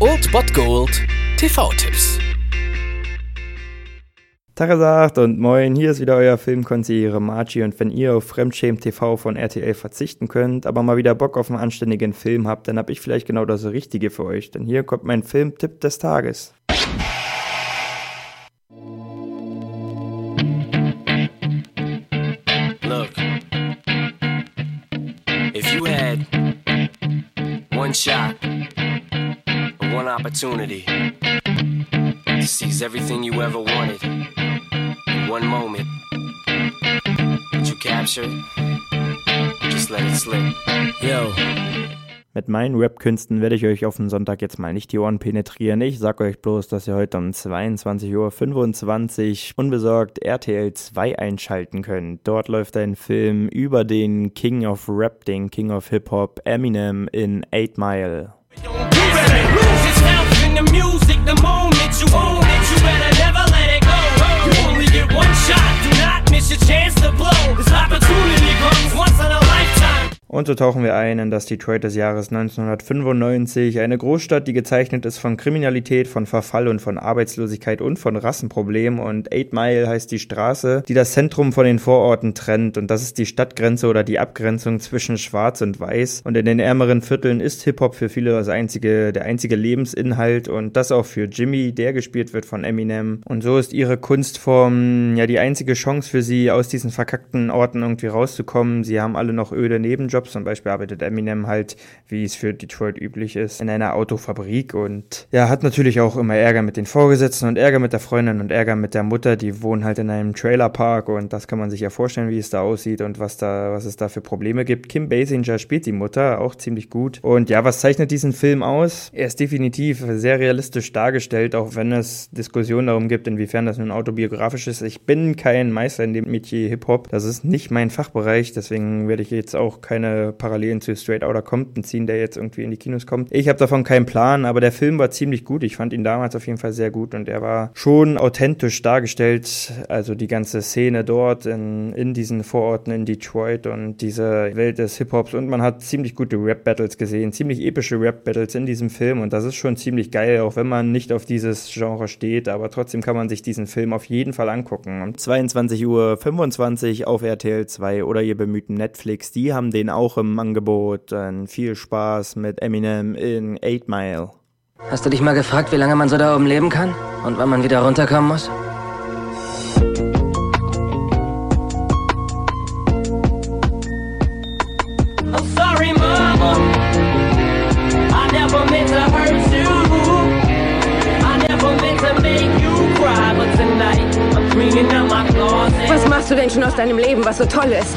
Old Bot Gold TV-Tipps. Tagesagt und moin, hier ist wieder euer Filmkonsigliere Margie und wenn ihr auf Fremdschämen TV von RTL verzichten könnt, aber mal wieder Bock auf einen anständigen Film habt, dann hab ich vielleicht genau das Richtige für euch, denn hier kommt mein Filmtipp des Tages. Look, if you had one shot, opportunity to seize everything you ever wanted in one moment, would you capture it? Just let it slip. Yo. Mit meinen Rap-Künsten werde ich euch auf den Sonntag jetzt mal nicht die Ohren penetrieren. Ich sag euch bloß, dass ihr heute um 22.25 Uhr unbesorgt RTL 2 einschalten könnt. Dort läuft ein Film über den King of Rap, den King of Hip-Hop, Eminem in 8 Mile. Lose yourself in the music the moment you own. Und so tauchen wir ein in das Detroit des Jahres 1995, eine Großstadt, die gezeichnet ist von Kriminalität, von Verfall und von Arbeitslosigkeit und von Rassenproblemen. Und Eight Mile heißt die Straße, die das Zentrum von den Vororten trennt. Und das ist die Stadtgrenze oder die Abgrenzung zwischen Schwarz und Weiß. Und in den ärmeren Vierteln ist Hip-Hop für viele das einzige, der einzige Lebensinhalt. Und das auch für Jimmy, der gespielt wird von Eminem. Und so ist ihre Kunstform ja die einzige Chance für sie, aus diesen verkackten Orten irgendwie rauszukommen. Sie haben alle noch öde Nebenjobs Jobs. Zum Beispiel arbeitet Eminem halt, wie es für Detroit üblich ist, in einer Autofabrik und ja, hat natürlich auch immer Ärger mit den Vorgesetzten und Ärger mit der Freundin und Ärger mit der Mutter. Die wohnen halt in einem Trailerpark und das kann man sich ja vorstellen, wie es da aussieht und was da, was es da für Probleme gibt. Kim Basinger spielt die Mutter auch ziemlich gut. Und ja, was zeichnet diesen Film aus? Er ist definitiv sehr realistisch dargestellt, auch wenn es Diskussionen darum gibt, inwiefern das nun autobiografisch ist. Ich bin kein Meister in dem Metier Hip-Hop. Das ist nicht mein Fachbereich, deswegen werde ich jetzt auch keine Parallelen zu Straight Outta Compton ziehen, der jetzt irgendwie in die Kinos kommt. Ich habe davon keinen Plan, aber der Film war ziemlich gut. Ich fand ihn damals auf jeden Fall sehr gut und er war schon authentisch dargestellt. Also die ganze Szene dort in, in diesen Vororten in Detroit und diese Welt des Hip-Hops und man hat ziemlich gute Rap-Battles gesehen, ziemlich epische Rap-Battles in diesem Film und das ist schon ziemlich geil, auch wenn man nicht auf dieses Genre steht, aber trotzdem kann man sich diesen Film auf jeden Fall angucken. Um 22.25 Uhr auf RTL 2 oder ihr bemühten Netflix, die haben den auch auch im Angebot. Dann viel Spaß mit Eminem in 8 Mile. Hast du dich mal gefragt, wie lange man so da oben leben kann? Und wann man wieder runterkommen muss? Was machst du denn schon aus deinem Leben, was so toll ist?